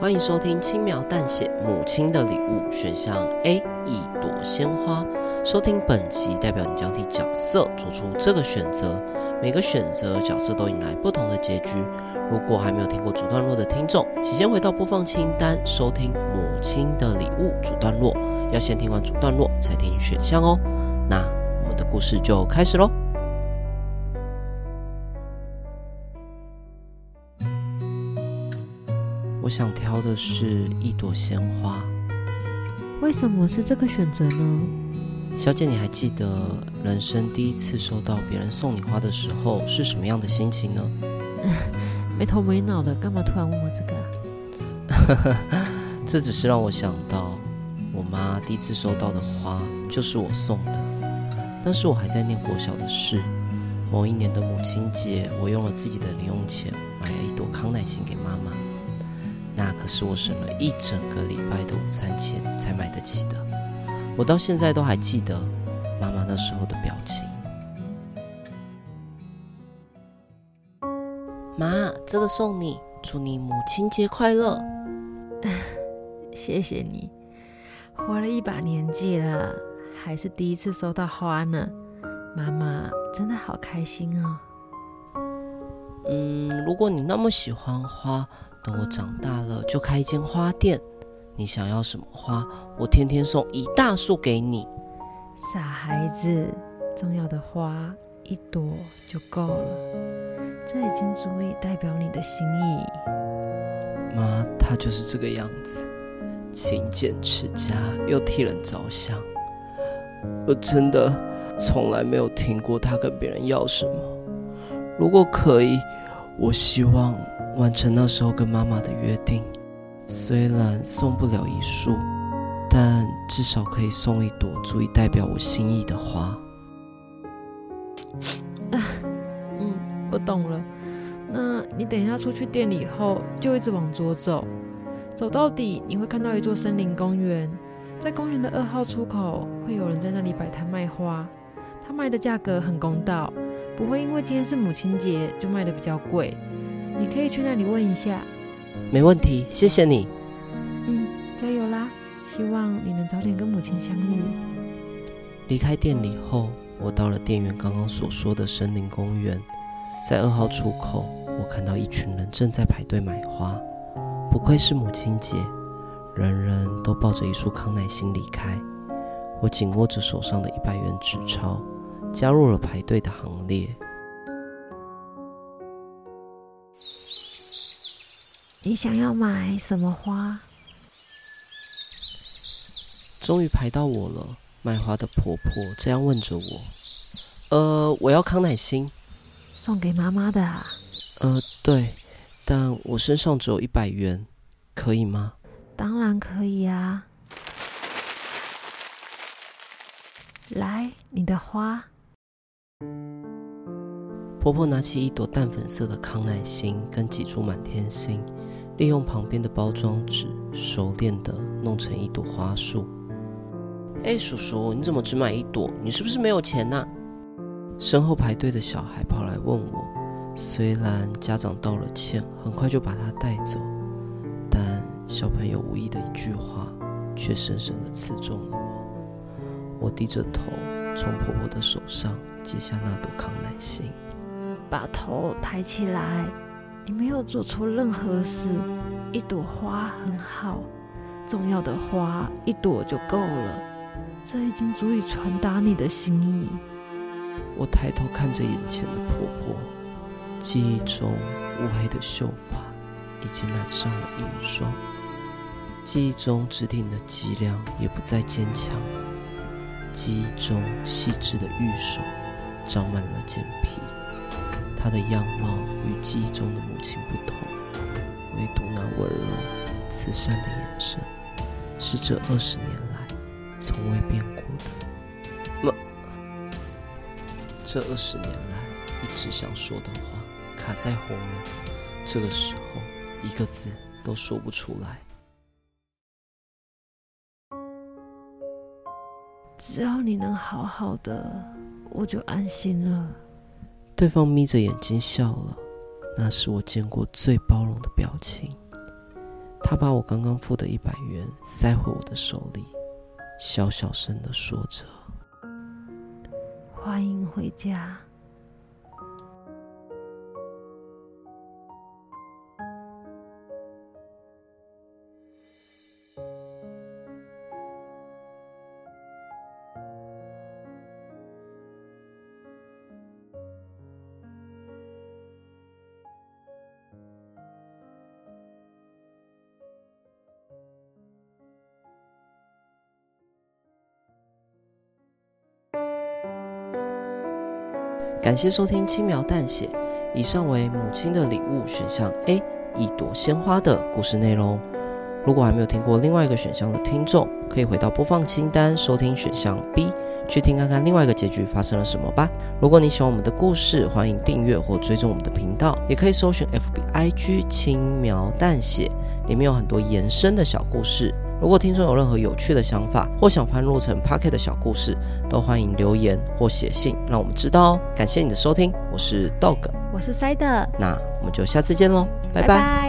欢迎收听轻描淡写母亲的礼物选项 A 一朵鲜花。收听本集代表你将替角色做出这个选择，每个选择角色都迎来不同的结局。如果还没有听过主段落的听众，请先回到播放清单收听母亲的礼物主段落，要先听完主段落才听选项哦。那我们的故事就开始喽。我想挑的是一朵鲜花。为什么是这个选择呢？小姐，你还记得人生第一次收到别人送你花的时候是什么样的心情呢？没头没脑的，干嘛突然问我这个？这只是让我想到，我妈第一次收到的花就是我送的。当时我还在念国小的事，某一年的母亲节，我用了自己的零用钱买了一朵康乃馨给妈妈。那可是我省了一整个礼拜的午餐钱才买得起的。我到现在都还记得妈妈那时候的表情。妈，这个送你，祝你母亲节快乐。谢谢你，活了一把年纪了，还是第一次收到花呢。妈妈真的好开心哦。嗯，如果你那么喜欢花。等我长大了，就开一间花店。你想要什么花，我天天送一大束给你。傻孩子，重要的花一朵就够了，这已经足以代表你的心意。妈，她就是这个样子，勤俭持家又替人着想。我真的从来没有听过她跟别人要什么。如果可以，我希望。完成那时候跟妈妈的约定，虽然送不了一束，但至少可以送一朵足以代表我心意的花。嗯，我懂了。那你等一下出去店里后，就一直往左走，走到底你会看到一座森林公园，在公园的二号出口会有人在那里摆摊卖花，他卖的价格很公道，不会因为今天是母亲节就卖的比较贵。你可以去那里问一下。没问题，谢谢你。嗯，加油啦！希望你能早点跟母亲相遇。离开店里后，我到了店员刚刚所说的森林公园，在二号出口，我看到一群人正在排队买花。不愧是母亲节，人人都抱着一束康乃馨离开。我紧握着手上的一百元纸钞，加入了排队的行列。你想要买什么花？终于排到我了。卖花的婆婆这样问着我：“呃，我要康乃馨，送给妈妈的啊？”“呃，对，但我身上只有一百元，可以吗？”“当然可以啊。”“来，你的花。”婆婆拿起一朵淡粉色的康乃馨跟几株满天星。利用旁边的包装纸，熟练地弄成一朵花束。哎，叔叔，你怎么只买一朵？你是不是没有钱呐？身后排队的小孩跑来问我。虽然家长道了歉，很快就把他带走，但小朋友无意的一句话，却深深地刺中了我。我低着头，从婆婆的手上接下那朵康乃馨，把头抬起来。你没有做错任何事，一朵花很好，重要的花一朵就够了，这已经足以传达你的心意。我抬头看着眼前的婆婆，记忆中乌黑的秀发已经染上了银霜，记忆中直挺的脊梁也不再坚强，记忆中细致的玉手长满了茧皮。她的样貌与记忆中的母亲不同，唯独那温柔慈善的眼神，是这二十年来从未变过的。妈，这二十年来一直想说的话卡在喉咙，这个时候一个字都说不出来。只要你能好好的，我就安心了。对方眯着眼睛笑了，那是我见过最包容的表情。他把我刚刚付的一百元塞回我的手里，小小声的说着：“欢迎回家。”感谢收听轻描淡写，以上为母亲的礼物选项 A，一朵鲜花的故事内容。如果还没有听过另外一个选项的听众，可以回到播放清单收听选项 B，去听看看另外一个结局发生了什么吧。如果你喜欢我们的故事，欢迎订阅或追踪我们的频道，也可以搜寻 FBIG 轻描淡写，里面有很多延伸的小故事。如果听众有任何有趣的想法，或想翻录成 Pocket 的小故事，都欢迎留言或写信让我们知道哦。感谢你的收听，我是 Dog，我是 Side，那我们就下次见喽，拜拜。拜拜。